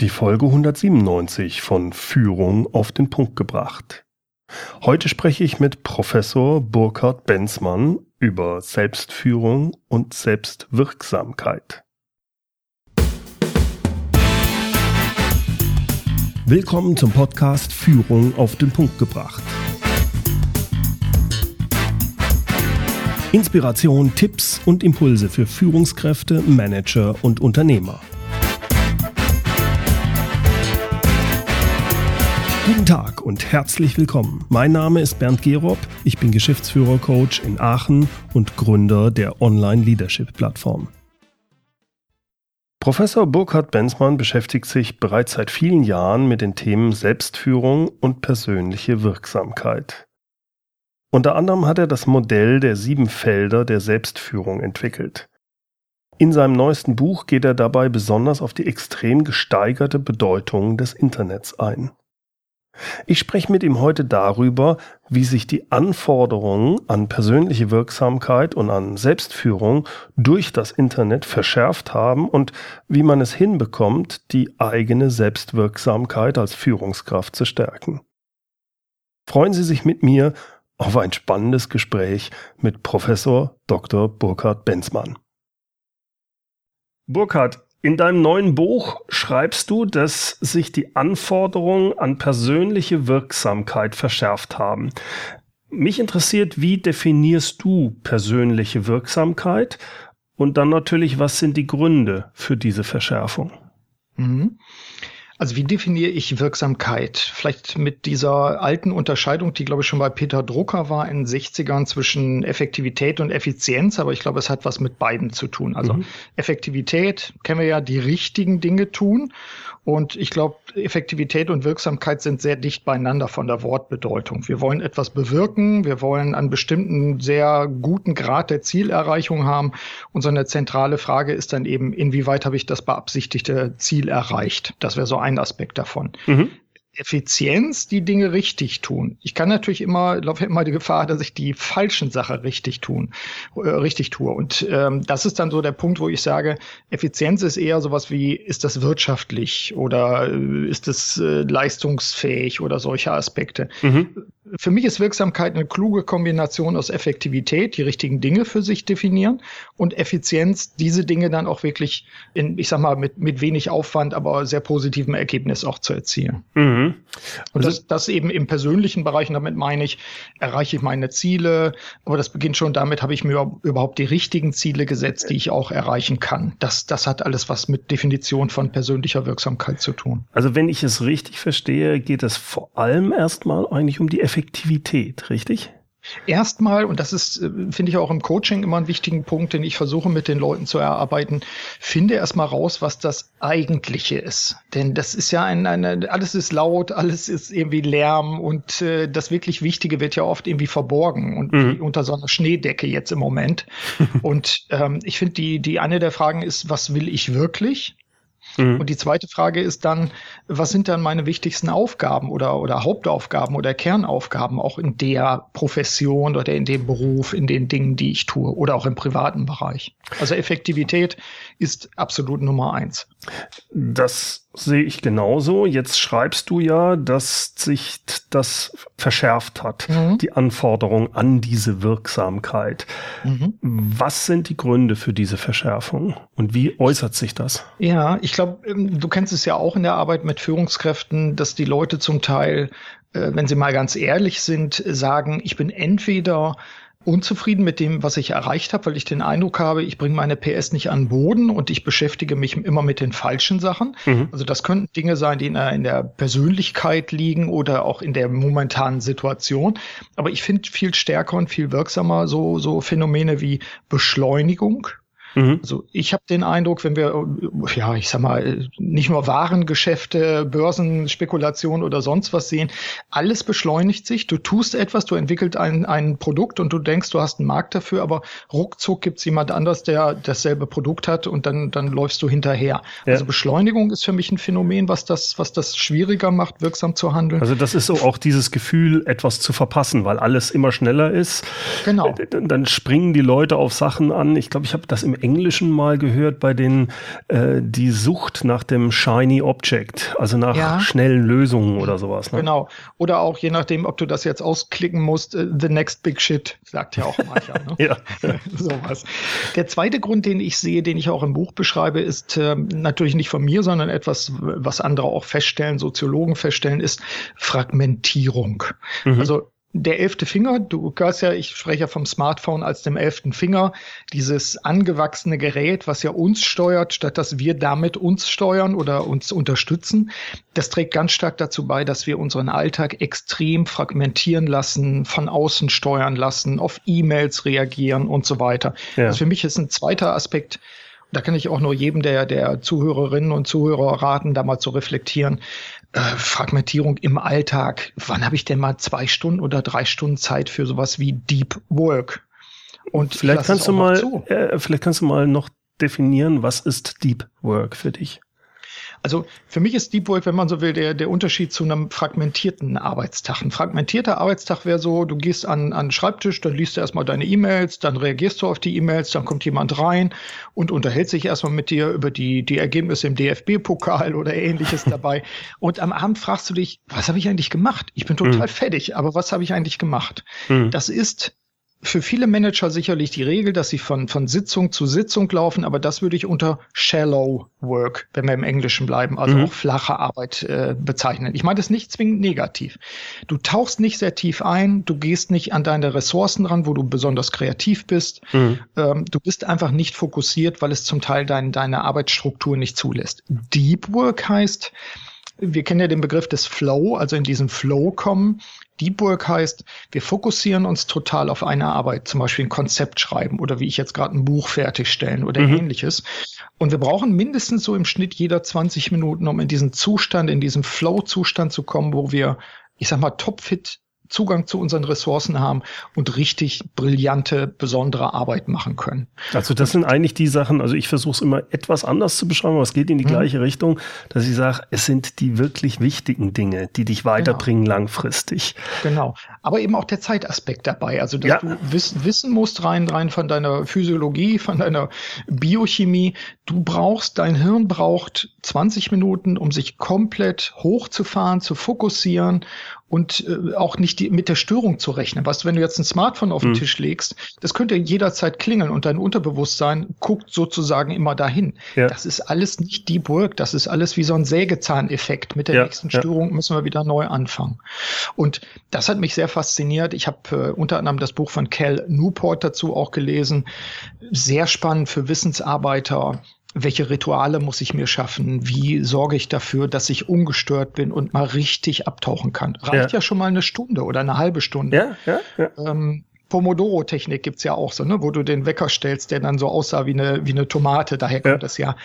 Die Folge 197 von Führung auf den Punkt gebracht. Heute spreche ich mit Professor Burkhard Benzmann über Selbstführung und Selbstwirksamkeit. Willkommen zum Podcast Führung auf den Punkt gebracht. Inspiration, Tipps und Impulse für Führungskräfte, Manager und Unternehmer. Guten Tag und herzlich willkommen. Mein Name ist Bernd Gerob, ich bin Geschäftsführer-Coach in Aachen und Gründer der Online-Leadership-Plattform. Professor Burkhard Benzmann beschäftigt sich bereits seit vielen Jahren mit den Themen Selbstführung und persönliche Wirksamkeit. Unter anderem hat er das Modell der sieben Felder der Selbstführung entwickelt. In seinem neuesten Buch geht er dabei besonders auf die extrem gesteigerte Bedeutung des Internets ein. Ich spreche mit ihm heute darüber, wie sich die Anforderungen an persönliche Wirksamkeit und an Selbstführung durch das Internet verschärft haben und wie man es hinbekommt, die eigene Selbstwirksamkeit als Führungskraft zu stärken. Freuen Sie sich mit mir auf ein spannendes Gespräch mit Professor Dr. Burkhard Benzmann. Burkhard, in deinem neuen Buch schreibst du, dass sich die Anforderungen an persönliche Wirksamkeit verschärft haben. Mich interessiert, wie definierst du persönliche Wirksamkeit? Und dann natürlich, was sind die Gründe für diese Verschärfung? Mhm. Also wie definiere ich Wirksamkeit? Vielleicht mit dieser alten Unterscheidung, die glaube ich schon bei Peter Drucker war in den 60ern zwischen Effektivität und Effizienz, aber ich glaube, es hat was mit beiden zu tun. Also mhm. Effektivität kennen wir ja, die richtigen Dinge tun und ich glaube, Effektivität und Wirksamkeit sind sehr dicht beieinander von der Wortbedeutung. Wir wollen etwas bewirken, wir wollen einen bestimmten sehr guten Grad der Zielerreichung haben. Und so eine zentrale Frage ist dann eben, inwieweit habe ich das beabsichtigte Ziel erreicht? Das wäre so ein Aspekt davon. Mhm. Effizienz die Dinge richtig tun. Ich kann natürlich immer, laufe immer die Gefahr, dass ich die falschen Sachen richtig tun, äh, richtig tue. Und ähm, das ist dann so der Punkt, wo ich sage, Effizienz ist eher sowas wie, ist das wirtschaftlich oder äh, ist es äh, leistungsfähig oder solche Aspekte. Mhm für mich ist Wirksamkeit eine kluge Kombination aus Effektivität, die richtigen Dinge für sich definieren und Effizienz, diese Dinge dann auch wirklich in, ich sag mal, mit, mit wenig Aufwand, aber sehr positivem Ergebnis auch zu erzielen. Mhm. Und das, das eben im persönlichen Bereich, und damit meine ich, erreiche ich meine Ziele, aber das beginnt schon damit, habe ich mir überhaupt die richtigen Ziele gesetzt, die ich auch erreichen kann. Das, das hat alles was mit Definition von persönlicher Wirksamkeit zu tun. Also wenn ich es richtig verstehe, geht es vor allem erstmal eigentlich um die Effektivität, richtig? Erstmal, und das ist, äh, finde ich auch im Coaching immer einen wichtigen Punkt, den ich versuche mit den Leuten zu erarbeiten, finde erstmal raus, was das Eigentliche ist. Denn das ist ja ein, eine, alles ist laut, alles ist irgendwie Lärm und äh, das wirklich Wichtige wird ja oft irgendwie verborgen und mhm. unter so einer Schneedecke jetzt im Moment. und ähm, ich finde, die, die eine der Fragen ist, was will ich wirklich? Mhm. Und die zweite Frage ist dann, was sind dann meine wichtigsten Aufgaben oder, oder Hauptaufgaben oder Kernaufgaben auch in der Profession oder in dem Beruf, in den Dingen, die ich tue oder auch im privaten Bereich? Also Effektivität ist absolut Nummer eins. Das sehe ich genauso. Jetzt schreibst du ja, dass sich das verschärft hat, mhm. die Anforderung an diese Wirksamkeit. Mhm. Was sind die Gründe für diese Verschärfung und wie äußert sich das? Ja, ich glaube, ähm, du kennst es ja auch in der Arbeit mit Führungskräften, dass die Leute zum Teil, äh, wenn sie mal ganz ehrlich sind, sagen, ich bin entweder unzufrieden mit dem, was ich erreicht habe, weil ich den Eindruck habe, ich bringe meine PS nicht an Boden und ich beschäftige mich immer mit den falschen Sachen. Mhm. Also das könnten Dinge sein, die in der, in der Persönlichkeit liegen oder auch in der momentanen Situation. Aber ich finde viel stärker und viel wirksamer so, so Phänomene wie Beschleunigung, Mhm. Also ich habe den Eindruck, wenn wir, ja, ich sag mal, nicht nur Warengeschäfte, Börsenspekulation oder sonst was sehen, alles beschleunigt sich. Du tust etwas, du entwickelst ein, ein Produkt und du denkst, du hast einen Markt dafür, aber ruckzuck gibt's jemand anders, der dasselbe Produkt hat und dann, dann läufst du hinterher. Ja. Also Beschleunigung ist für mich ein Phänomen, was das, was das schwieriger macht, wirksam zu handeln. Also das ist so auch dieses Gefühl, etwas zu verpassen, weil alles immer schneller ist. Genau. Dann springen die Leute auf Sachen an. Ich glaube, ich habe das im Englischen mal gehört bei den äh, die Sucht nach dem shiny Object, also nach ja. schnellen Lösungen oder sowas. Ne? Genau. Oder auch je nachdem, ob du das jetzt ausklicken musst, uh, the next big shit, sagt ja auch mancher. Ne? ja. Sowas. Der zweite Grund, den ich sehe, den ich auch im Buch beschreibe, ist äh, natürlich nicht von mir, sondern etwas, was andere auch feststellen, Soziologen feststellen, ist Fragmentierung. Mhm. Also der elfte Finger, du hörst ja, ich spreche ja vom Smartphone als dem elften Finger, dieses angewachsene Gerät, was ja uns steuert, statt dass wir damit uns steuern oder uns unterstützen, das trägt ganz stark dazu bei, dass wir unseren Alltag extrem fragmentieren lassen, von außen steuern lassen, auf E-Mails reagieren und so weiter. Ja. Das für mich ist ein zweiter Aspekt, da kann ich auch nur jedem der, der Zuhörerinnen und Zuhörer raten, da mal zu reflektieren. Äh, Fragmentierung im Alltag. Wann habe ich denn mal zwei Stunden oder drei Stunden Zeit für sowas wie Deep Work? Und vielleicht kannst du mal, äh, vielleicht kannst du mal noch definieren, was ist Deep Work für dich? Also für mich ist Deep Work, wenn man so will, der, der Unterschied zu einem fragmentierten Arbeitstag. Ein fragmentierter Arbeitstag wäre so, du gehst an, an den Schreibtisch, dann liest du erstmal deine E-Mails, dann reagierst du auf die E-Mails, dann kommt jemand rein und unterhält sich erstmal mit dir über die, die Ergebnisse im DFB-Pokal oder ähnliches dabei. Und am Abend fragst du dich, was habe ich eigentlich gemacht? Ich bin total mhm. fertig, aber was habe ich eigentlich gemacht? Mhm. Das ist für viele Manager sicherlich die Regel, dass sie von, von Sitzung zu Sitzung laufen, aber das würde ich unter Shallow Work, wenn wir im Englischen bleiben, also mhm. auch flache Arbeit äh, bezeichnen. Ich meine das nicht zwingend negativ. Du tauchst nicht sehr tief ein, du gehst nicht an deine Ressourcen ran, wo du besonders kreativ bist. Mhm. Ähm, du bist einfach nicht fokussiert, weil es zum Teil dein, deine Arbeitsstruktur nicht zulässt. Deep Work heißt, wir kennen ja den Begriff des Flow, also in diesen Flow kommen. Deep Work heißt, wir fokussieren uns total auf eine Arbeit, zum Beispiel ein Konzept schreiben oder wie ich jetzt gerade ein Buch fertigstellen oder mhm. ähnliches. Und wir brauchen mindestens so im Schnitt jeder 20 Minuten, um in diesen Zustand, in diesen Flow-Zustand zu kommen, wo wir, ich sag mal, topfit Zugang zu unseren Ressourcen haben und richtig brillante, besondere Arbeit machen können. Also das sind eigentlich die Sachen, also ich versuche es immer etwas anders zu beschreiben, aber es geht in die mhm. gleiche Richtung, dass ich sage, es sind die wirklich wichtigen Dinge, die dich weiterbringen genau. langfristig. Genau, aber eben auch der Zeitaspekt dabei, also dass ja. du wissen, wissen musst rein, rein von deiner Physiologie, von deiner Biochemie, du brauchst, dein Hirn braucht 20 Minuten, um sich komplett hochzufahren, zu fokussieren und äh, auch nicht die, mit der Störung zu rechnen. Weißt du, wenn du jetzt ein Smartphone auf den mhm. Tisch legst, das könnte jederzeit klingeln und dein Unterbewusstsein guckt sozusagen immer dahin. Ja. Das ist alles nicht Deep Work, das ist alles wie so ein Sägezahneffekt. Mit der ja. nächsten Störung ja. müssen wir wieder neu anfangen. Und das hat mich sehr fasziniert. Ich habe äh, unter anderem das Buch von Cal Newport dazu auch gelesen. Sehr spannend für Wissensarbeiter welche Rituale muss ich mir schaffen? Wie sorge ich dafür, dass ich ungestört bin und mal richtig abtauchen kann? Reicht ja, ja schon mal eine Stunde oder eine halbe Stunde. Ja, ja, ja. Ähm, Pomodoro-Technik gibt's ja auch so, ne, wo du den Wecker stellst, der dann so aussah wie eine, wie eine Tomate, daher kommt es ja.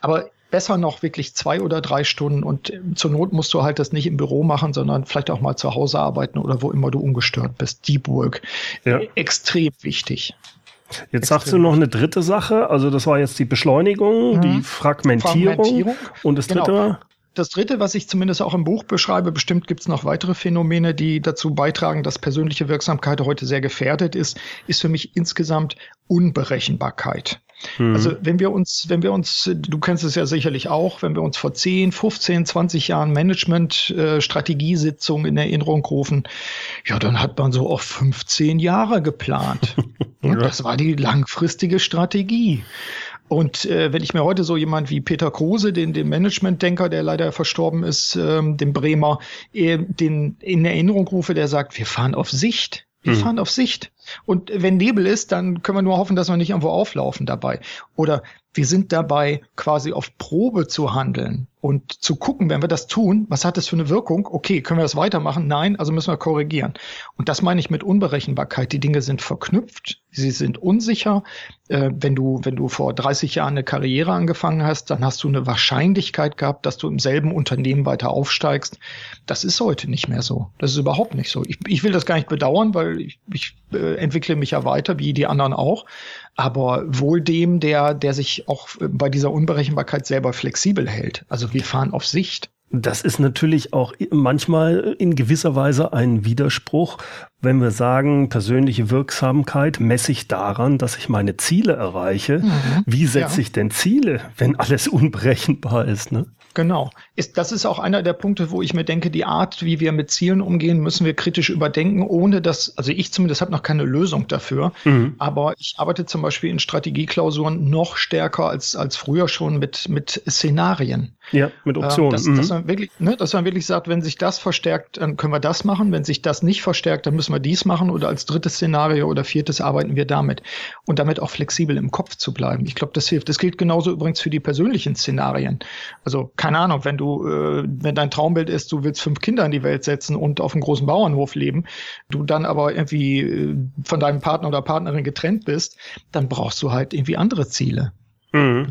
Aber besser noch wirklich zwei oder drei Stunden und zur Not musst du halt das nicht im Büro machen, sondern vielleicht auch mal zu Hause arbeiten oder wo immer du ungestört bist. Deep Work. Ja. Extrem wichtig. Jetzt sagst du noch eine dritte Sache, also das war jetzt die Beschleunigung, mhm. die Fragmentierung, Fragmentierung, und das dritte genau. Das dritte, was ich zumindest auch im Buch beschreibe, bestimmt gibt es noch weitere Phänomene, die dazu beitragen, dass persönliche Wirksamkeit heute sehr gefährdet ist, ist für mich insgesamt Unberechenbarkeit. Mhm. Also wenn wir uns, wenn wir uns, du kennst es ja sicherlich auch, wenn wir uns vor 10, 15, 20 Jahren Management-Strategiesitzungen äh, in Erinnerung rufen, ja, dann hat man so auf 15 Jahre geplant. ja. Das war die langfristige Strategie. Und äh, wenn ich mir heute so jemand wie Peter Kruse, den, den Management-Denker, der leider verstorben ist, ähm, den Bremer, äh, den in Erinnerung rufe, der sagt, wir fahren auf Sicht. Wir hm. fahren auf Sicht. Und wenn Nebel ist, dann können wir nur hoffen, dass wir nicht irgendwo auflaufen dabei. Oder wir sind dabei, quasi auf Probe zu handeln und zu gucken, wenn wir das tun, was hat das für eine Wirkung? Okay, können wir das weitermachen? Nein, also müssen wir korrigieren. Und das meine ich mit Unberechenbarkeit. Die Dinge sind verknüpft, sie sind unsicher. Äh, wenn du, wenn du vor 30 Jahren eine Karriere angefangen hast, dann hast du eine Wahrscheinlichkeit gehabt, dass du im selben Unternehmen weiter aufsteigst. Das ist heute nicht mehr so. Das ist überhaupt nicht so. Ich, ich will das gar nicht bedauern, weil ich, ich äh, entwickle mich ja weiter, wie die anderen auch aber wohl dem, der, der sich auch bei dieser Unberechenbarkeit selber flexibel hält. Also wir fahren auf Sicht. Das ist natürlich auch manchmal in gewisser Weise ein Widerspruch, wenn wir sagen, persönliche Wirksamkeit messe ich daran, dass ich meine Ziele erreiche. Mhm. Wie setze ja. ich denn Ziele, wenn alles unberechenbar ist? Ne? Genau. Ist, das ist auch einer der Punkte, wo ich mir denke, die Art, wie wir mit Zielen umgehen, müssen wir kritisch überdenken, ohne dass, also ich zumindest habe noch keine Lösung dafür, mhm. aber ich arbeite zum Beispiel in Strategieklausuren noch stärker als, als früher schon mit, mit Szenarien. Ja, mit Optionen. Äh, dass, mhm. dass, man wirklich, ne, dass man wirklich sagt, wenn sich das verstärkt, dann können wir das machen. Wenn sich das nicht verstärkt, dann müssen wir dies machen oder als drittes Szenario oder viertes arbeiten wir damit. Und damit auch flexibel im Kopf zu bleiben. Ich glaube, das hilft. Das gilt genauso übrigens für die persönlichen Szenarien. Also keine Ahnung, wenn du, äh, wenn dein Traumbild ist, du willst fünf Kinder in die Welt setzen und auf einem großen Bauernhof leben, du dann aber irgendwie äh, von deinem Partner oder Partnerin getrennt bist, dann brauchst du halt irgendwie andere Ziele. Mhm.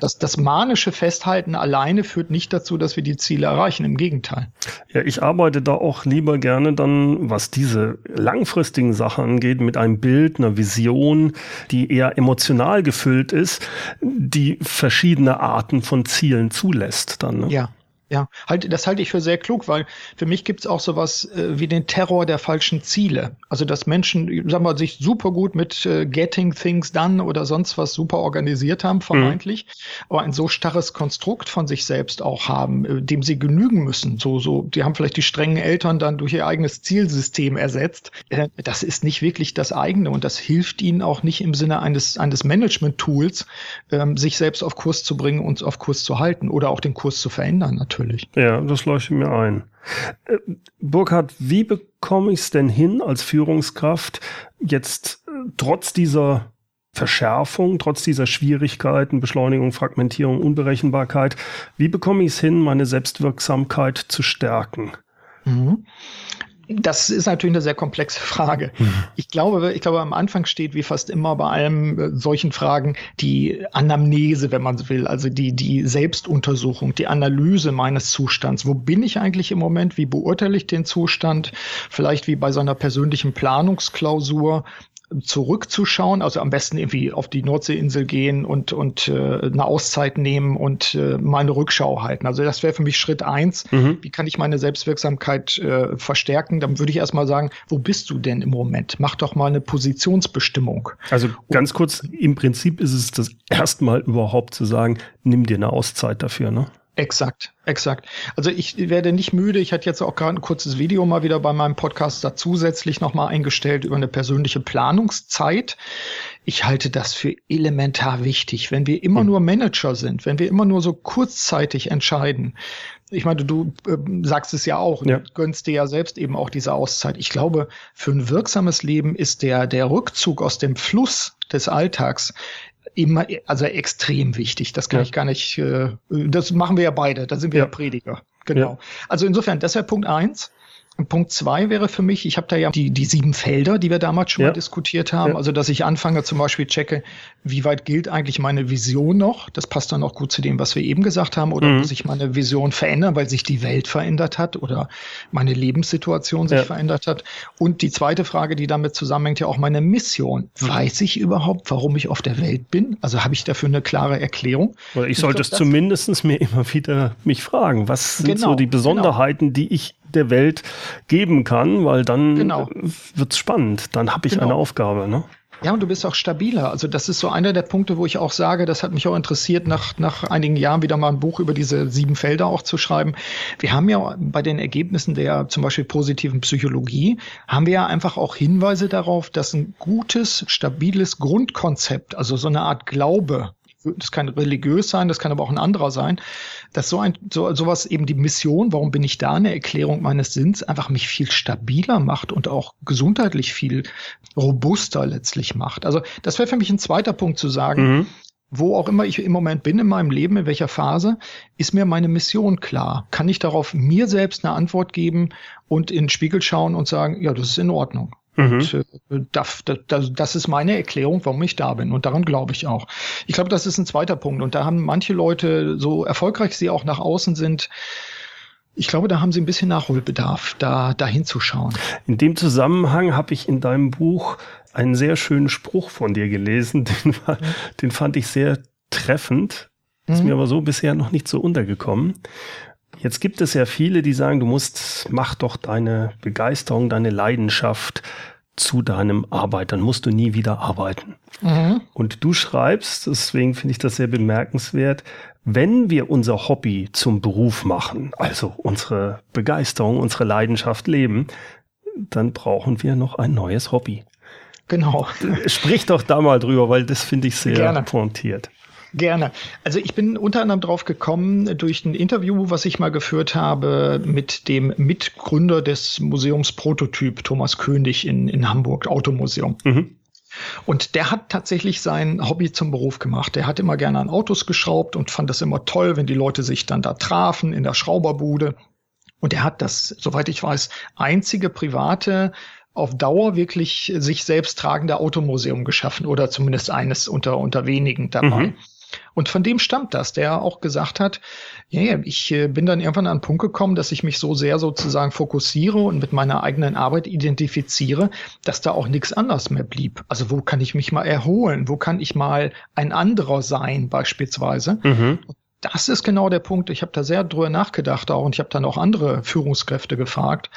Das, das manische Festhalten alleine führt nicht dazu, dass wir die Ziele erreichen. Im Gegenteil. Ja, ich arbeite da auch lieber gerne dann, was diese langfristigen Sachen angeht, mit einem Bild, einer Vision, die eher emotional gefüllt ist, die verschiedene Arten von Zielen zulässt dann. Ne? Ja. Ja, halt, das halte ich für sehr klug, weil für mich gibt es auch sowas äh, wie den Terror der falschen Ziele. Also dass Menschen, sagen wir, sich super gut mit äh, Getting Things Done oder sonst was super organisiert haben, vermeintlich, mhm. aber ein so starres Konstrukt von sich selbst auch haben, äh, dem sie genügen müssen. So, so, die haben vielleicht die strengen Eltern dann durch ihr eigenes Zielsystem ersetzt. Äh, das ist nicht wirklich das eigene und das hilft ihnen auch nicht im Sinne eines, eines Management-Tools, ähm, sich selbst auf Kurs zu bringen und auf Kurs zu halten oder auch den Kurs zu verändern, natürlich natürlich. Ja, das leuchtet mir ein. Äh, Burkhard, wie bekomme ich es denn hin als Führungskraft jetzt äh, trotz dieser Verschärfung, trotz dieser Schwierigkeiten, Beschleunigung, Fragmentierung, Unberechenbarkeit, wie bekomme ich es hin, meine Selbstwirksamkeit zu stärken? Mhm. Das ist natürlich eine sehr komplexe Frage. Mhm. Ich glaube, ich glaube, am Anfang steht wie fast immer bei allem äh, solchen Fragen die Anamnese, wenn man so will, also die, die Selbstuntersuchung, die Analyse meines Zustands. Wo bin ich eigentlich im Moment? Wie beurteile ich den Zustand? Vielleicht wie bei so einer persönlichen Planungsklausur zurückzuschauen, also am besten irgendwie auf die Nordseeinsel gehen und, und äh, eine Auszeit nehmen und äh, mal eine Rückschau halten. Also das wäre für mich Schritt eins. Mhm. Wie kann ich meine Selbstwirksamkeit äh, verstärken? Dann würde ich erstmal sagen, wo bist du denn im Moment? Mach doch mal eine Positionsbestimmung. Also ganz kurz, im Prinzip ist es das erstmal überhaupt zu sagen, nimm dir eine Auszeit dafür, ne? Exakt, exakt. Also ich werde nicht müde. Ich hatte jetzt auch gerade ein kurzes Video mal wieder bei meinem Podcast da zusätzlich nochmal eingestellt über eine persönliche Planungszeit. Ich halte das für elementar wichtig. Wenn wir immer hm. nur Manager sind, wenn wir immer nur so kurzzeitig entscheiden, ich meine, du äh, sagst es ja auch, ja. gönnst dir ja selbst eben auch diese Auszeit. Ich glaube, für ein wirksames Leben ist der, der Rückzug aus dem Fluss des Alltags immer, also extrem wichtig. Das kann ja. ich gar nicht, äh, das machen wir ja beide, da sind wir ja, ja Prediger. Genau. Also insofern, das wäre Punkt eins. Punkt zwei wäre für mich, ich habe da ja die, die sieben Felder, die wir damals schon ja. mal diskutiert haben. Ja. Also, dass ich anfange zum Beispiel checke, wie weit gilt eigentlich meine Vision noch? Das passt dann auch gut zu dem, was wir eben gesagt haben. Oder mhm. muss ich meine Vision verändern, weil sich die Welt verändert hat oder meine Lebenssituation sich ja. verändert hat? Und die zweite Frage, die damit zusammenhängt, ja auch meine Mission. Weiß ich überhaupt, warum ich auf der Welt bin? Also habe ich dafür eine klare Erklärung? Oder ich sollte es zumindest mir immer wieder mich fragen, was sind genau, so die Besonderheiten, genau. die ich der Welt geben kann, weil dann genau. es spannend. Dann habe ich genau. eine Aufgabe. Ne? Ja, und du bist auch stabiler. Also das ist so einer der Punkte, wo ich auch sage, das hat mich auch interessiert, nach, nach einigen Jahren wieder mal ein Buch über diese sieben Felder auch zu schreiben. Wir haben ja bei den Ergebnissen der zum Beispiel positiven Psychologie, haben wir ja einfach auch Hinweise darauf, dass ein gutes, stabiles Grundkonzept, also so eine Art Glaube, das kann religiös sein, das kann aber auch ein anderer sein, dass so ein, so, sowas eben die Mission, warum bin ich da, eine Erklärung meines Sinns, einfach mich viel stabiler macht und auch gesundheitlich viel robuster letztlich macht. Also das wäre für mich ein zweiter Punkt zu sagen, mhm. wo auch immer ich im Moment bin in meinem Leben, in welcher Phase, ist mir meine Mission klar? Kann ich darauf mir selbst eine Antwort geben und in den Spiegel schauen und sagen, ja, das ist in Ordnung. Mhm. Und äh, das, das, das ist meine Erklärung, warum ich da bin. Und daran glaube ich auch. Ich glaube, das ist ein zweiter Punkt. Und da haben manche Leute, so erfolgreich sie auch nach außen sind, ich glaube, da haben sie ein bisschen Nachholbedarf, da, da hinzuschauen. In dem Zusammenhang habe ich in deinem Buch einen sehr schönen Spruch von dir gelesen. Den, war, mhm. den fand ich sehr treffend. Ist mhm. mir aber so bisher noch nicht so untergekommen. Jetzt gibt es ja viele, die sagen, du musst, mach doch deine Begeisterung, deine Leidenschaft zu deinem Arbeit, dann musst du nie wieder arbeiten. Mhm. Und du schreibst, deswegen finde ich das sehr bemerkenswert, wenn wir unser Hobby zum Beruf machen, also unsere Begeisterung, unsere Leidenschaft leben, dann brauchen wir noch ein neues Hobby. Genau. Sprich doch da mal drüber, weil das finde ich sehr Gerne. pointiert. Gerne. Also ich bin unter anderem drauf gekommen durch ein Interview, was ich mal geführt habe mit dem Mitgründer des Museums Prototyp, Thomas König in, in Hamburg, Automuseum. Mhm. Und der hat tatsächlich sein Hobby zum Beruf gemacht. Der hat immer gerne an Autos geschraubt und fand das immer toll, wenn die Leute sich dann da trafen in der Schrauberbude. Und er hat das, soweit ich weiß, einzige private auf Dauer wirklich sich selbst tragende Automuseum geschaffen oder zumindest eines unter, unter wenigen dabei. Mhm. Und von dem stammt das, der auch gesagt hat, ja, yeah, ich äh, bin dann irgendwann an einen Punkt gekommen, dass ich mich so sehr sozusagen fokussiere und mit meiner eigenen Arbeit identifiziere, dass da auch nichts anderes mehr blieb. Also wo kann ich mich mal erholen? Wo kann ich mal ein anderer sein beispielsweise? Mhm. Das ist genau der Punkt. Ich habe da sehr drüber nachgedacht auch und ich habe dann auch andere Führungskräfte gefragt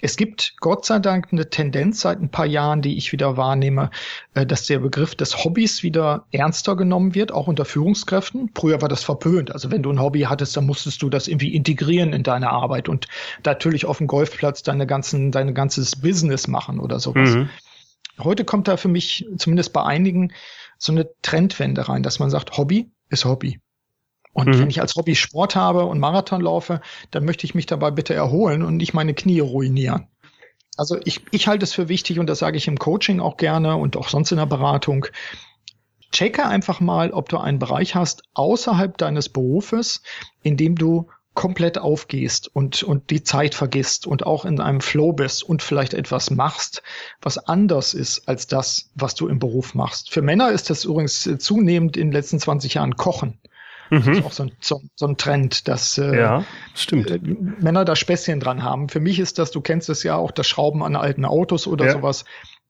es gibt Gott sei Dank eine Tendenz seit ein paar Jahren, die ich wieder wahrnehme, äh, dass der Begriff des Hobbys wieder ernster genommen wird, auch unter Führungskräften. Früher war das verpönt. Also wenn du ein Hobby hattest, dann musstest du das irgendwie integrieren in deine Arbeit und natürlich auf dem Golfplatz deine ganzen, dein ganzes Business machen oder sowas. Mhm. Heute kommt da für mich, zumindest bei einigen, so eine Trendwende rein, dass man sagt, Hobby ist Hobby. Und mhm. wenn ich als Hobby Sport habe und Marathon laufe, dann möchte ich mich dabei bitte erholen und nicht meine Knie ruinieren. Also ich, ich halte es für wichtig und das sage ich im Coaching auch gerne und auch sonst in der Beratung. Checke einfach mal, ob du einen Bereich hast außerhalb deines Berufes, in dem du komplett aufgehst und, und die Zeit vergisst und auch in einem Flow bist und vielleicht etwas machst, was anders ist als das, was du im Beruf machst. Für Männer ist das übrigens zunehmend in den letzten 20 Jahren Kochen. Mhm. Das ist auch so ein, so, so ein Trend, dass äh, ja, stimmt. Äh, Männer da Späßchen dran haben. Für mich ist das, du kennst es ja auch, das Schrauben an alten Autos oder ja. sowas.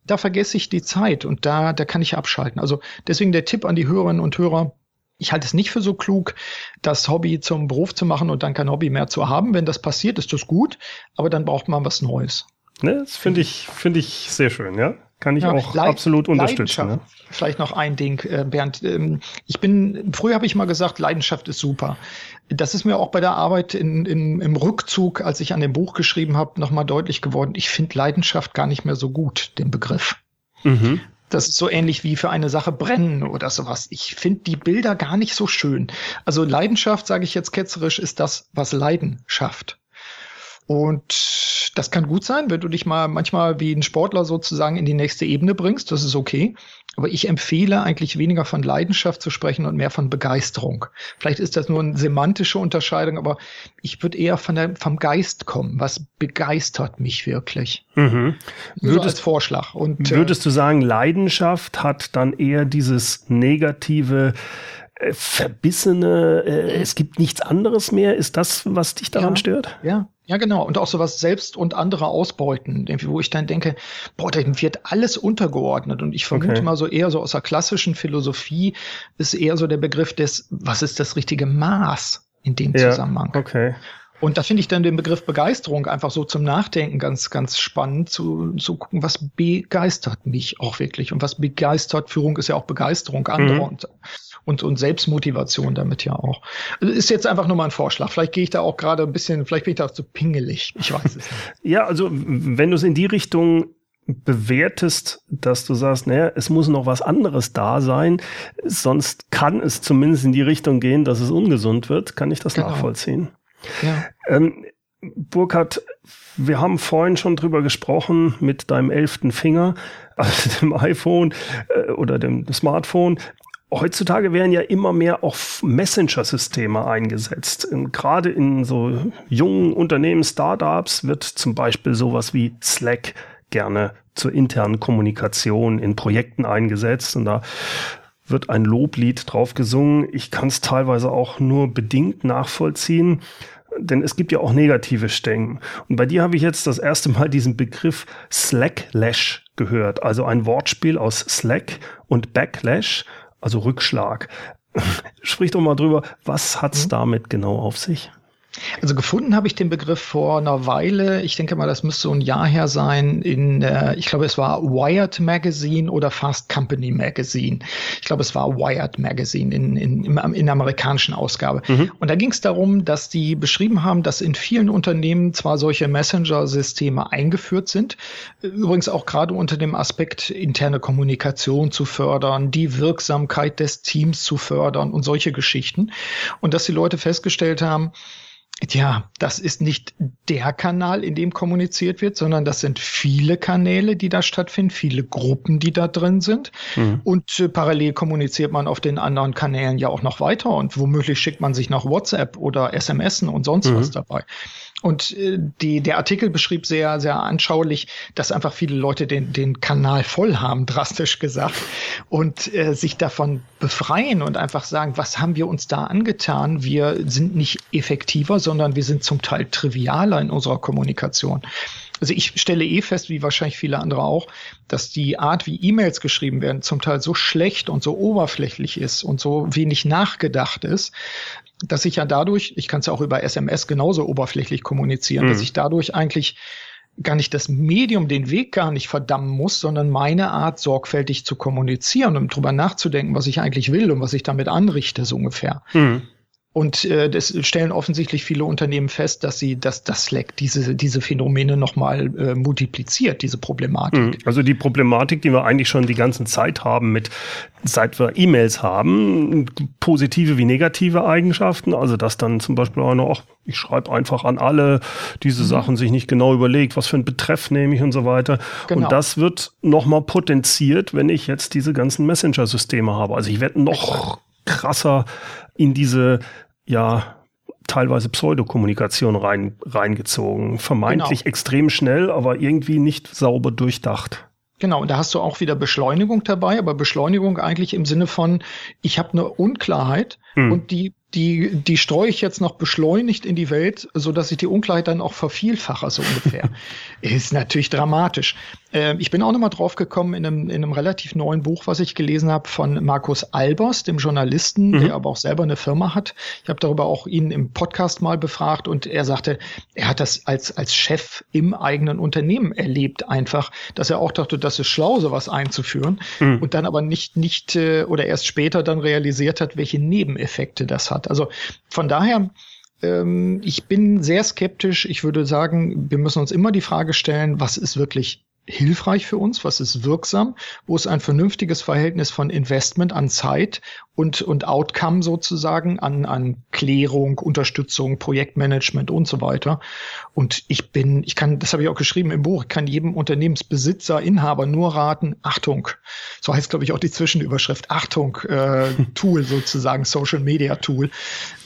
Da vergesse ich die Zeit und da, da kann ich abschalten. Also deswegen der Tipp an die Hörerinnen und Hörer, ich halte es nicht für so klug, das Hobby zum Beruf zu machen und dann kein Hobby mehr zu haben. Wenn das passiert, ist das gut, aber dann braucht man was Neues. Ne, das finde ich, finde ich sehr schön, ja. Kann ich ja, auch absolut unterstützen. Ne? Vielleicht noch ein Ding, äh, Bernd. Ähm, ich bin, früher habe ich mal gesagt, Leidenschaft ist super. Das ist mir auch bei der Arbeit in, in, im Rückzug, als ich an dem Buch geschrieben habe, nochmal deutlich geworden. Ich finde Leidenschaft gar nicht mehr so gut, den Begriff. Mhm. Das ist so ähnlich wie für eine Sache brennen oder sowas. Ich finde die Bilder gar nicht so schön. Also Leidenschaft, sage ich jetzt ketzerisch, ist das, was Leiden schafft. Und das kann gut sein, wenn du dich mal manchmal wie ein Sportler sozusagen in die nächste Ebene bringst. Das ist okay. Aber ich empfehle eigentlich weniger von Leidenschaft zu sprechen und mehr von Begeisterung. Vielleicht ist das nur eine semantische Unterscheidung, aber ich würde eher von der, vom Geist kommen. Was begeistert mich wirklich? Mhm. So würdest, als Vorschlag. Und, äh, würdest du sagen, Leidenschaft hat dann eher dieses negative, verbissene, äh, es gibt nichts anderes mehr? Ist das, was dich daran ja, stört? Ja, ja, genau. Und auch sowas selbst und andere ausbeuten, wo ich dann denke, boah, dem wird alles untergeordnet. Und ich vermute okay. mal so eher so aus der klassischen Philosophie ist eher so der Begriff des, was ist das richtige Maß in dem ja, Zusammenhang? Okay. Und da finde ich dann den Begriff Begeisterung einfach so zum Nachdenken ganz, ganz spannend, zu, zu gucken, was begeistert mich auch wirklich. Und was begeistert, Führung ist ja auch Begeisterung anderer mhm. und und, und Selbstmotivation damit ja auch. Also ist jetzt einfach nur mal ein Vorschlag. Vielleicht gehe ich da auch gerade ein bisschen, vielleicht bin ich da auch zu pingelig. Ich weiß es nicht. ja, also wenn du es in die Richtung bewertest, dass du sagst, naja, es muss noch was anderes da sein, sonst kann es zumindest in die Richtung gehen, dass es ungesund wird, kann ich das genau. nachvollziehen. Ja. Ähm, Burkhard, wir haben vorhin schon drüber gesprochen mit deinem elften Finger, also dem iPhone äh, oder dem Smartphone. Heutzutage werden ja immer mehr auch Messenger-Systeme eingesetzt. Gerade in so jungen Unternehmen, Startups wird zum Beispiel sowas wie Slack gerne zur internen Kommunikation in Projekten eingesetzt und da wird ein Loblied drauf gesungen. Ich kann es teilweise auch nur bedingt nachvollziehen, denn es gibt ja auch negative Stängen. Und bei dir habe ich jetzt das erste Mal diesen Begriff Slacklash gehört, also ein Wortspiel aus Slack und Backlash also Rückschlag. Sprich doch mal drüber, was hat's mhm. damit genau auf sich? Also gefunden habe ich den Begriff vor einer Weile. Ich denke mal, das müsste so ein Jahr her sein. In, äh, ich glaube, es war Wired Magazine oder Fast Company Magazine. Ich glaube, es war Wired Magazine in, in, in, der amerikanischen Ausgabe. Mhm. Und da ging es darum, dass die beschrieben haben, dass in vielen Unternehmen zwar solche Messenger-Systeme eingeführt sind, übrigens auch gerade unter dem Aspekt interne Kommunikation zu fördern, die Wirksamkeit des Teams zu fördern und solche Geschichten. Und dass die Leute festgestellt haben, Tja, das ist nicht der Kanal, in dem kommuniziert wird, sondern das sind viele Kanäle, die da stattfinden, viele Gruppen, die da drin sind. Mhm. Und äh, parallel kommuniziert man auf den anderen Kanälen ja auch noch weiter und womöglich schickt man sich noch WhatsApp oder SMS und sonst mhm. was dabei. Und äh, die, der Artikel beschrieb sehr, sehr anschaulich, dass einfach viele Leute den, den Kanal voll haben, drastisch gesagt, und äh, sich davon befreien und einfach sagen, was haben wir uns da angetan? Wir sind nicht effektiver, sondern wir sind zum Teil trivialer in unserer Kommunikation. Also ich stelle eh fest, wie wahrscheinlich viele andere auch, dass die Art, wie E-Mails geschrieben werden, zum Teil so schlecht und so oberflächlich ist und so wenig nachgedacht ist, dass ich ja dadurch, ich kann es ja auch über SMS genauso oberflächlich kommunizieren, mhm. dass ich dadurch eigentlich gar nicht das Medium, den Weg gar nicht verdammen muss, sondern meine Art, sorgfältig zu kommunizieren und drüber nachzudenken, was ich eigentlich will und was ich damit anrichte, so ungefähr. Mhm. Und äh, das stellen offensichtlich viele Unternehmen fest, dass sie, dass das Slack diese, diese Phänomene nochmal äh, multipliziert, diese Problematik. Hm, also die Problematik, die wir eigentlich schon die ganze Zeit haben, mit seit wir E-Mails haben, positive wie negative Eigenschaften. Also dass dann zum Beispiel auch noch, ich schreibe einfach an alle diese mhm. Sachen sich nicht genau überlegt, was für einen Betreff nehme ich und so weiter. Genau. Und das wird nochmal potenziert, wenn ich jetzt diese ganzen Messenger-Systeme habe. Also ich werde noch krasser in diese ja teilweise Pseudokommunikation rein, reingezogen. Vermeintlich genau. extrem schnell, aber irgendwie nicht sauber durchdacht. Genau, und da hast du auch wieder Beschleunigung dabei, aber Beschleunigung eigentlich im Sinne von, ich habe eine Unklarheit hm. und die die, die streue ich jetzt noch beschleunigt in die Welt, so dass ich die Unklarheit dann auch vervielfache, so ungefähr. ist natürlich dramatisch. Äh, ich bin auch nochmal drauf gekommen in einem, in einem relativ neuen Buch, was ich gelesen habe von Markus Albers, dem Journalisten, mhm. der aber auch selber eine Firma hat. Ich habe darüber auch ihn im Podcast mal befragt und er sagte, er hat das als, als Chef im eigenen Unternehmen erlebt, einfach, dass er auch dachte, das ist schlau, sowas einzuführen mhm. und dann aber nicht, nicht äh, oder erst später dann realisiert hat, welche Nebeneffekte das hat. Also von daher, ähm, ich bin sehr skeptisch. Ich würde sagen, wir müssen uns immer die Frage stellen, was ist wirklich hilfreich für uns, was ist wirksam, wo ist ein vernünftiges Verhältnis von Investment an Zeit und, und Outcome sozusagen an, an Klärung, Unterstützung, Projektmanagement und so weiter. Und ich bin, ich kann, das habe ich auch geschrieben im Buch, ich kann jedem Unternehmensbesitzer, Inhaber nur raten, Achtung, so heißt glaube ich auch die Zwischenüberschrift, Achtung, äh, Tool sozusagen, Social Media Tool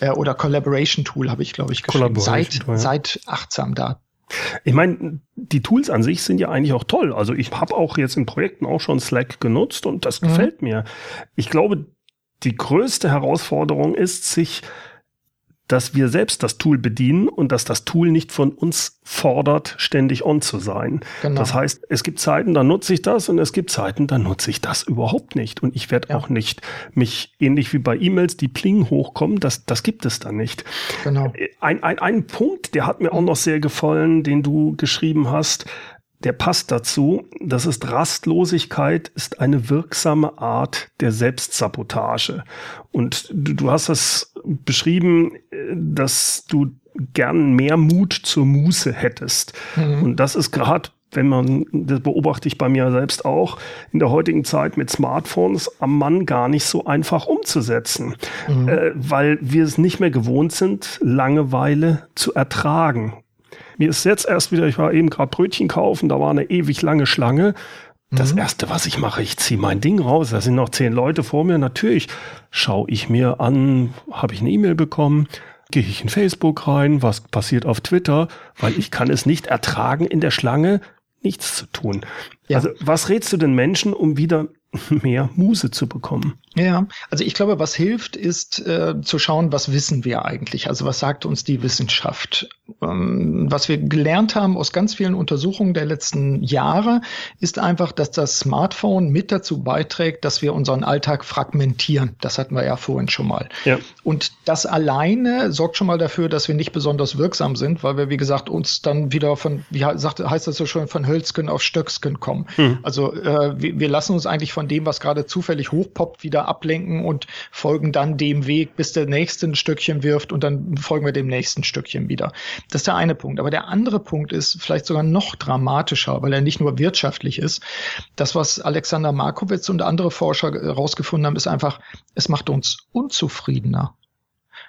äh, oder Collaboration Tool habe ich glaube ich geschrieben. Seid, ja. seid achtsam da ich meine, die Tools an sich sind ja eigentlich auch toll. Also ich habe auch jetzt in Projekten auch schon Slack genutzt und das mhm. gefällt mir. Ich glaube, die größte Herausforderung ist, sich dass wir selbst das Tool bedienen und dass das Tool nicht von uns fordert, ständig on zu sein. Genau. Das heißt, es gibt Zeiten, da nutze ich das und es gibt Zeiten, da nutze ich das überhaupt nicht. Und ich werde ja. auch nicht mich, ähnlich wie bei E-Mails, die Pling hochkommen, das, das gibt es dann nicht. Genau. Ein, ein, ein Punkt, der hat mir auch noch sehr gefallen, den du geschrieben hast, der passt dazu. Das ist Rastlosigkeit, ist eine wirksame Art der Selbstsabotage. Und du, du hast das beschrieben, dass du gern mehr Mut zur Muße hättest. Mhm. Und das ist gerade wenn man, das beobachte ich bei mir selbst auch, in der heutigen Zeit mit Smartphones am Mann gar nicht so einfach umzusetzen, mhm. äh, weil wir es nicht mehr gewohnt sind, Langeweile zu ertragen. Mir ist jetzt erst wieder, ich war eben gerade Brötchen kaufen, da war eine ewig lange Schlange. Das mhm. erste, was ich mache, ich ziehe mein Ding raus. Da sind noch zehn Leute vor mir. Natürlich schaue ich mir an, habe ich eine E-Mail bekommen, gehe ich in Facebook rein, was passiert auf Twitter, weil ich kann es nicht ertragen, in der Schlange nichts zu tun. Ja. Also was rätst du den Menschen, um wieder mehr Muse zu bekommen. Ja, also ich glaube, was hilft, ist äh, zu schauen, was wissen wir eigentlich? Also was sagt uns die Wissenschaft? ähm, was wir gelernt haben aus ganz vielen Untersuchungen der letzten Jahre, ist einfach, dass das Smartphone mit dazu beiträgt, dass wir unseren Alltag fragmentieren. Das hatten wir ja vorhin schon mal. Ja. Und das alleine sorgt schon mal dafür, dass wir nicht besonders wirksam sind, weil wir, wie gesagt, uns dann wieder von, wie sagt, heißt das so schön, von Hölzken auf Stöcksken kommen. Hm. Also äh, wir, wir lassen uns eigentlich von dem, was gerade zufällig hochpoppt, wieder ablenken und folgen dann dem Weg, bis der nächste ein Stückchen wirft und dann folgen wir dem nächsten Stückchen wieder. Das ist der eine Punkt. Aber der andere Punkt ist vielleicht sogar noch dramatischer, weil er nicht nur wirtschaftlich ist. Das, was Alexander Markowitz und andere Forscher herausgefunden haben, ist einfach, es macht uns unzufriedener.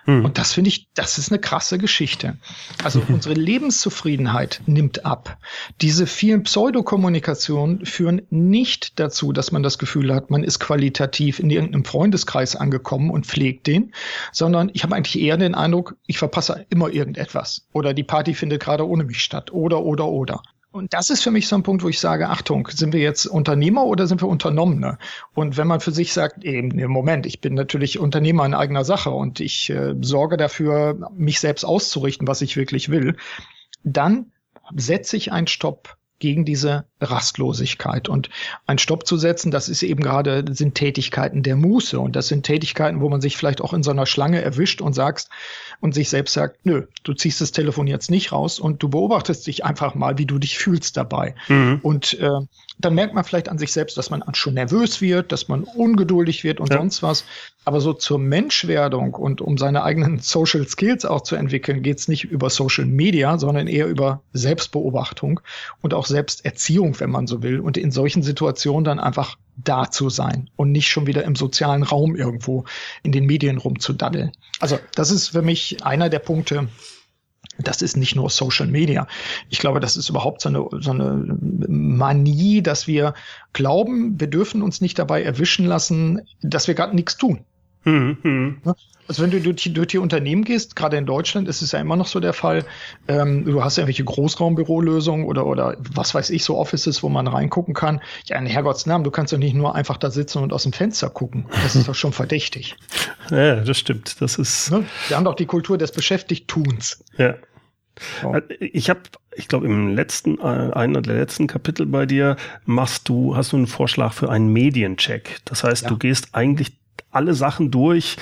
Hm. Und das finde ich, das ist eine krasse Geschichte. Also unsere Lebenszufriedenheit nimmt ab. Diese vielen Pseudokommunikationen führen nicht dazu, dass man das Gefühl hat, man ist qualitativ in irgendeinem Freundeskreis angekommen und pflegt den, sondern ich habe eigentlich eher den Eindruck, ich verpasse immer irgendetwas. Oder die Party findet gerade ohne mich statt. Oder, oder, oder. Und das ist für mich so ein Punkt, wo ich sage, Achtung, sind wir jetzt Unternehmer oder sind wir Unternommene? Und wenn man für sich sagt, eben, im Moment, ich bin natürlich Unternehmer in eigener Sache und ich äh, sorge dafür, mich selbst auszurichten, was ich wirklich will, dann setze ich einen Stopp gegen diese Rastlosigkeit. Und ein Stopp zu setzen, das ist eben gerade, sind Tätigkeiten der Muße. Und das sind Tätigkeiten, wo man sich vielleicht auch in so einer Schlange erwischt und sagst, und sich selbst sagt, nö, du ziehst das Telefon jetzt nicht raus und du beobachtest dich einfach mal, wie du dich fühlst dabei. Mhm. Und äh, dann merkt man vielleicht an sich selbst, dass man schon nervös wird, dass man ungeduldig wird und ja. sonst was. Aber so zur Menschwerdung und um seine eigenen Social Skills auch zu entwickeln, geht's nicht über Social Media, sondern eher über Selbstbeobachtung und auch Selbsterziehung, wenn man so will. Und in solchen Situationen dann einfach da zu sein und nicht schon wieder im sozialen Raum irgendwo in den Medien rumzudaddeln. Also das ist für mich einer der Punkte, das ist nicht nur Social Media. Ich glaube, das ist überhaupt so eine, so eine Manie, dass wir glauben, wir dürfen uns nicht dabei erwischen lassen, dass wir gerade nichts tun. Mhm. Also wenn du durch, durch die Unternehmen gehst, gerade in Deutschland ist es ja immer noch so der Fall, ähm, du hast ja irgendwelche Großraumbürolösungen oder, oder was weiß ich, so Offices, wo man reingucken kann. Ja, in Herrgottsnamen, du kannst doch nicht nur einfach da sitzen und aus dem Fenster gucken. Das ist doch schon verdächtig. Ja, das stimmt. Das ist. Ne? Wir haben doch die Kultur des Beschäftigtuns. Ja. So. Ich habe, ich glaube, im letzten, äh, einer der letzten Kapitel bei dir machst du, hast du einen Vorschlag für einen Mediencheck. Das heißt, ja. du gehst eigentlich alle Sachen durch,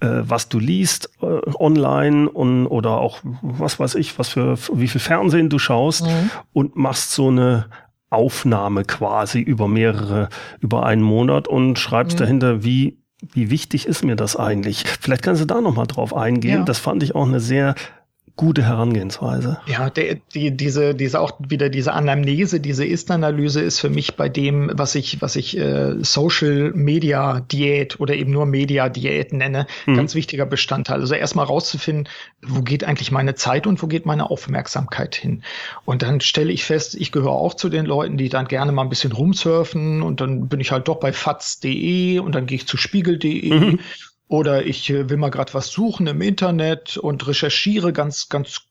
äh, was du liest äh, online und oder auch was weiß ich, was für wie viel Fernsehen du schaust mhm. und machst so eine Aufnahme quasi über mehrere, über einen Monat und schreibst mhm. dahinter, wie wie wichtig ist mir das eigentlich? Vielleicht kannst du da noch mal drauf eingehen. Ja. Das fand ich auch eine sehr gute Herangehensweise. Ja, der, die, diese, diese auch wieder diese Anamnese, diese Ist-Analyse ist für mich bei dem, was ich, was ich äh, Social Media Diät oder eben nur Media Diät nenne, mhm. ganz wichtiger Bestandteil. Also erstmal rauszufinden, wo geht eigentlich meine Zeit und wo geht meine Aufmerksamkeit hin. Und dann stelle ich fest, ich gehöre auch zu den Leuten, die dann gerne mal ein bisschen rumsurfen und dann bin ich halt doch bei faz.de und dann gehe ich zu spiegel.de mhm. Oder ich äh, will mal gerade was suchen im Internet und recherchiere ganz, ganz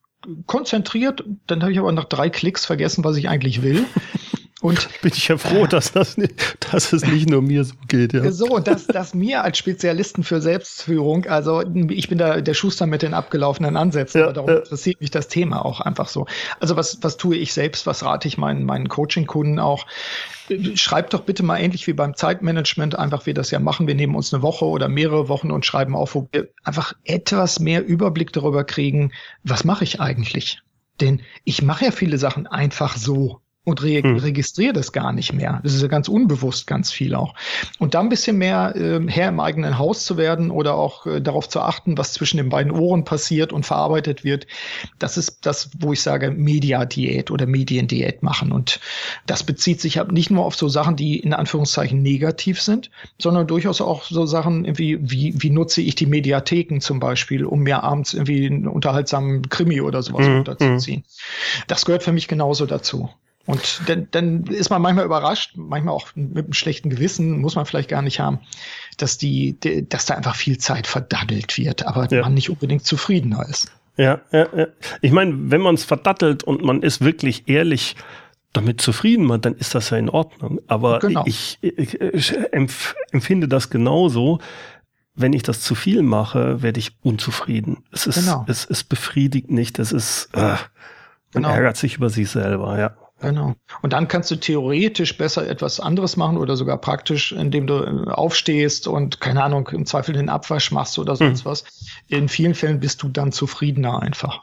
konzentriert. Dann habe ich aber nach drei Klicks vergessen, was ich eigentlich will. Und bin ich ja froh, dass, das nicht, dass es nicht nur mir so geht. Ja. So, dass, dass mir als Spezialisten für Selbstführung, also ich bin da der Schuster mit den abgelaufenen Ansätzen, ja, aber darum ja. interessiert mich das Thema auch einfach so. Also was, was tue ich selbst, was rate ich meinen, meinen Coaching-Kunden auch? Schreibt doch bitte mal ähnlich wie beim Zeitmanagement, einfach wir das ja machen. Wir nehmen uns eine Woche oder mehrere Wochen und schreiben auf, wo wir einfach etwas mehr Überblick darüber kriegen, was mache ich eigentlich? Denn ich mache ja viele Sachen einfach so und re hm. registriere das gar nicht mehr. Das ist ja ganz unbewusst ganz viel auch. Und da ein bisschen mehr äh, Herr im eigenen Haus zu werden oder auch äh, darauf zu achten, was zwischen den beiden Ohren passiert und verarbeitet wird, das ist das, wo ich sage, Mediadiät oder Mediendiät machen. Und das bezieht sich nicht nur auf so Sachen, die in Anführungszeichen negativ sind, sondern durchaus auch so Sachen wie, wie, wie nutze ich die Mediatheken zum Beispiel, um mir abends irgendwie einen unterhaltsamen Krimi oder sowas mhm. runterzuziehen. Das gehört für mich genauso dazu. Und dann, dann ist man manchmal überrascht, manchmal auch mit einem schlechten Gewissen, muss man vielleicht gar nicht haben, dass die, dass da einfach viel Zeit verdaddelt wird, aber ja. man nicht unbedingt zufriedener ist. Ja, ja, ja. Ich meine, wenn man es verdattelt und man ist wirklich ehrlich damit zufrieden, dann ist das ja in Ordnung. Aber genau. ich, ich, ich empfinde das genauso, wenn ich das zu viel mache, werde ich unzufrieden. Es ist, genau. es, es befriedigt nicht, es ist, äh, man genau. ärgert sich über sich selber, ja. Genau. Und dann kannst du theoretisch besser etwas anderes machen oder sogar praktisch, indem du äh, aufstehst und, keine Ahnung, im Zweifel den Abwasch machst oder sonst hm. was. In vielen Fällen bist du dann zufriedener einfach.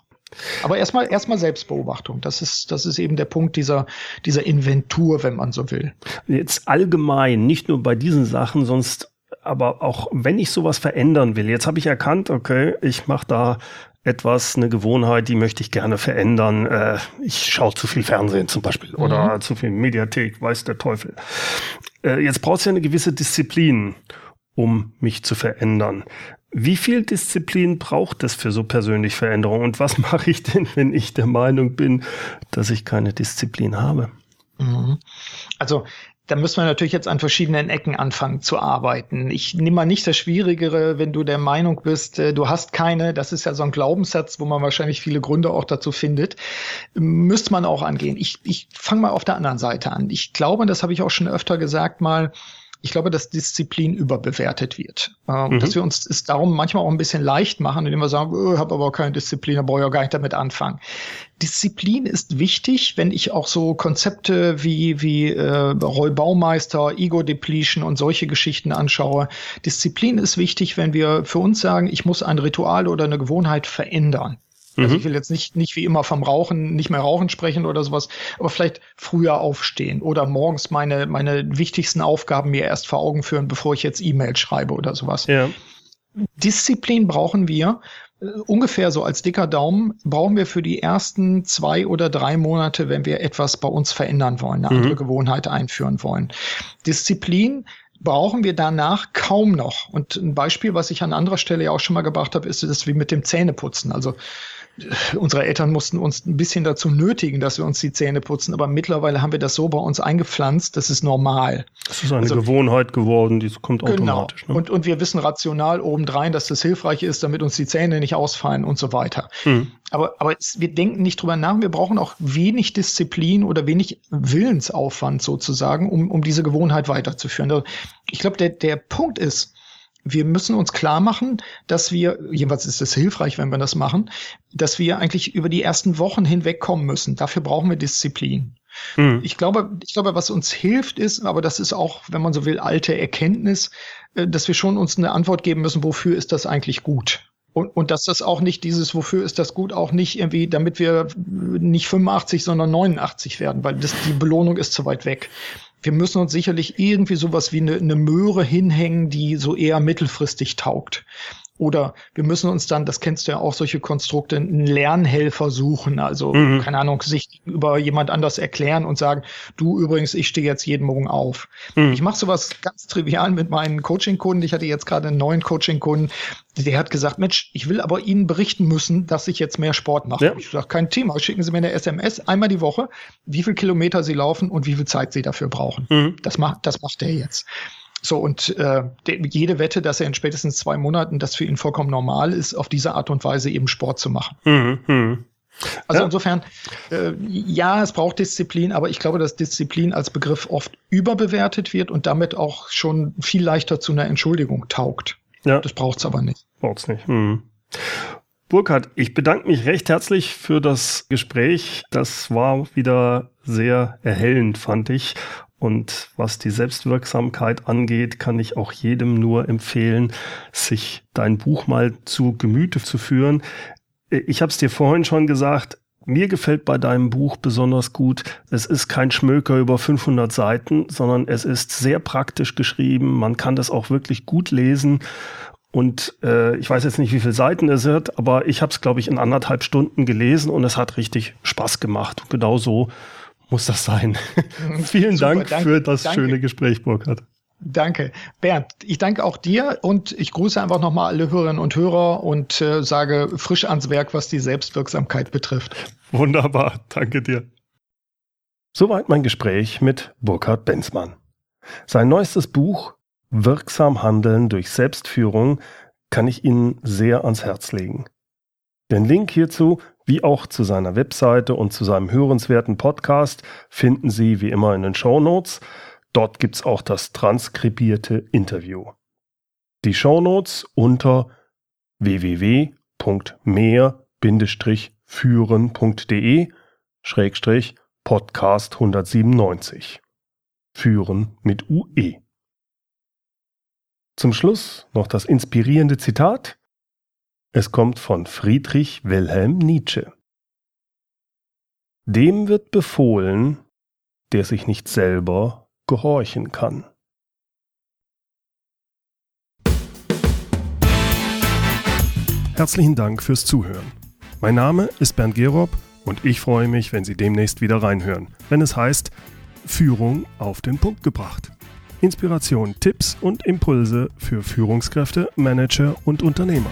Aber erstmal, erstmal Selbstbeobachtung. Das ist, das ist eben der Punkt dieser, dieser Inventur, wenn man so will. Jetzt allgemein, nicht nur bei diesen Sachen, sonst aber auch wenn ich sowas verändern will, jetzt habe ich erkannt, okay, ich mache da etwas, eine Gewohnheit, die möchte ich gerne verändern. Äh, ich schaue zu viel Fernsehen zum Beispiel oder mhm. zu viel Mediathek, weiß der Teufel. Äh, jetzt braucht es ja eine gewisse Disziplin, um mich zu verändern. Wie viel Disziplin braucht es für so persönliche Veränderungen? Und was mache ich denn, wenn ich der Meinung bin, dass ich keine Disziplin habe? Mhm. Also da müssen wir natürlich jetzt an verschiedenen Ecken anfangen zu arbeiten. Ich nehme mal nicht das Schwierigere, wenn du der Meinung bist, äh, du hast keine, das ist ja so ein Glaubenssatz, wo man wahrscheinlich viele Gründe auch dazu findet, müsste man auch angehen. Ich, ich fange mal auf der anderen Seite an. Ich glaube, das habe ich auch schon öfter gesagt mal, ich glaube, dass Disziplin überbewertet wird. Ähm, mhm. Dass wir uns es darum manchmal auch ein bisschen leicht machen, indem wir sagen, oh, habe aber keine Disziplin, da brauche ich auch gar nicht damit anfangen. Disziplin ist wichtig, wenn ich auch so Konzepte wie, wie äh, Roy Baumeister, Ego Depletion und solche Geschichten anschaue. Disziplin ist wichtig, wenn wir für uns sagen, ich muss ein Ritual oder eine Gewohnheit verändern. Also mhm. ich will jetzt nicht, nicht wie immer vom Rauchen, nicht mehr Rauchen sprechen oder sowas, aber vielleicht früher aufstehen oder morgens meine, meine wichtigsten Aufgaben mir erst vor Augen führen, bevor ich jetzt E-Mail schreibe oder sowas. Ja. Disziplin brauchen wir, äh, ungefähr so als dicker Daumen, brauchen wir für die ersten zwei oder drei Monate, wenn wir etwas bei uns verändern wollen, eine mhm. andere Gewohnheit einführen wollen. Disziplin brauchen wir danach kaum noch. Und ein Beispiel, was ich an anderer Stelle ja auch schon mal gebracht habe, ist es wie mit dem Zähneputzen. Also unsere Eltern mussten uns ein bisschen dazu nötigen, dass wir uns die Zähne putzen, aber mittlerweile haben wir das so bei uns eingepflanzt, das ist normal. Das ist eine also, Gewohnheit geworden, die kommt genau. automatisch. Genau. Ne? Und, und wir wissen rational obendrein, dass das hilfreich ist, damit uns die Zähne nicht ausfallen und so weiter. Hm. Aber, aber es, wir denken nicht drüber nach, wir brauchen auch wenig Disziplin oder wenig Willensaufwand sozusagen, um, um diese Gewohnheit weiterzuführen. Also ich glaube, der, der Punkt ist, wir müssen uns klar machen, dass wir, jedenfalls ist es hilfreich, wenn wir das machen, dass wir eigentlich über die ersten Wochen hinweg kommen müssen. Dafür brauchen wir Disziplin. Mhm. Ich glaube, ich glaube, was uns hilft ist, aber das ist auch, wenn man so will, alte Erkenntnis, äh, dass wir schon uns eine Antwort geben müssen, wofür ist das eigentlich gut? Und, und dass das auch nicht dieses, wofür ist das gut, auch nicht irgendwie, damit wir nicht 85, sondern 89 werden, weil das, die Belohnung ist zu weit weg wir müssen uns sicherlich irgendwie sowas wie eine, eine Möhre hinhängen, die so eher mittelfristig taugt. Oder wir müssen uns dann, das kennst du ja auch, solche Konstrukte, einen Lernhelfer suchen. Also, mhm. keine Ahnung, sich über jemand anders erklären und sagen, du übrigens, ich stehe jetzt jeden Morgen auf. Mhm. Ich mache sowas ganz trivial mit meinen Coaching-Kunden. Ich hatte jetzt gerade einen neuen Coaching-Kunden, der hat gesagt, Mensch, ich will aber Ihnen berichten müssen, dass ich jetzt mehr Sport mache. Ja. Ich sage, kein Thema, schicken Sie mir eine SMS einmal die Woche, wie viel Kilometer Sie laufen und wie viel Zeit Sie dafür brauchen. Mhm. Das macht, das macht er jetzt. So, und äh, jede Wette, dass er in spätestens zwei Monaten das für ihn vollkommen normal ist, auf diese Art und Weise eben Sport zu machen. Mhm, mh. Also ja. insofern, äh, ja, es braucht Disziplin, aber ich glaube, dass Disziplin als Begriff oft überbewertet wird und damit auch schon viel leichter zu einer Entschuldigung taugt. Ja. Das braucht es aber nicht. Braucht es nicht. Mhm. Burkhard, ich bedanke mich recht herzlich für das Gespräch. Das war wieder sehr erhellend, fand ich. Und was die Selbstwirksamkeit angeht, kann ich auch jedem nur empfehlen, sich dein Buch mal zu Gemüte zu führen. Ich habe es dir vorhin schon gesagt, mir gefällt bei deinem Buch besonders gut, es ist kein Schmöker über 500 Seiten, sondern es ist sehr praktisch geschrieben. Man kann das auch wirklich gut lesen. Und äh, ich weiß jetzt nicht, wie viele Seiten es wird, aber ich habe es, glaube ich, in anderthalb Stunden gelesen und es hat richtig Spaß gemacht. Genau so muss das sein. Vielen Super, Dank danke, für das danke. schöne Gespräch, Burkhard. Danke. Bernd, ich danke auch dir und ich grüße einfach nochmal alle Hörerinnen und Hörer und äh, sage frisch ans Werk, was die Selbstwirksamkeit betrifft. Wunderbar, danke dir. Soweit mein Gespräch mit Burkhard Benzmann. Sein neuestes Buch Wirksam Handeln durch Selbstführung kann ich Ihnen sehr ans Herz legen. Den Link hierzu wie auch zu seiner Webseite und zu seinem hörenswerten Podcast finden Sie wie immer in den Show Notes. Dort gibt's auch das transkribierte Interview. Die Shownotes unter www.mehr-führen.de Schrägstrich Podcast 197. Führen mit UE. Zum Schluss noch das inspirierende Zitat. Es kommt von Friedrich Wilhelm Nietzsche. Dem wird befohlen, der sich nicht selber gehorchen kann. Herzlichen Dank fürs Zuhören. Mein Name ist Bernd Gerob und ich freue mich, wenn Sie demnächst wieder reinhören, wenn es heißt Führung auf den Punkt gebracht. Inspiration, Tipps und Impulse für Führungskräfte, Manager und Unternehmer.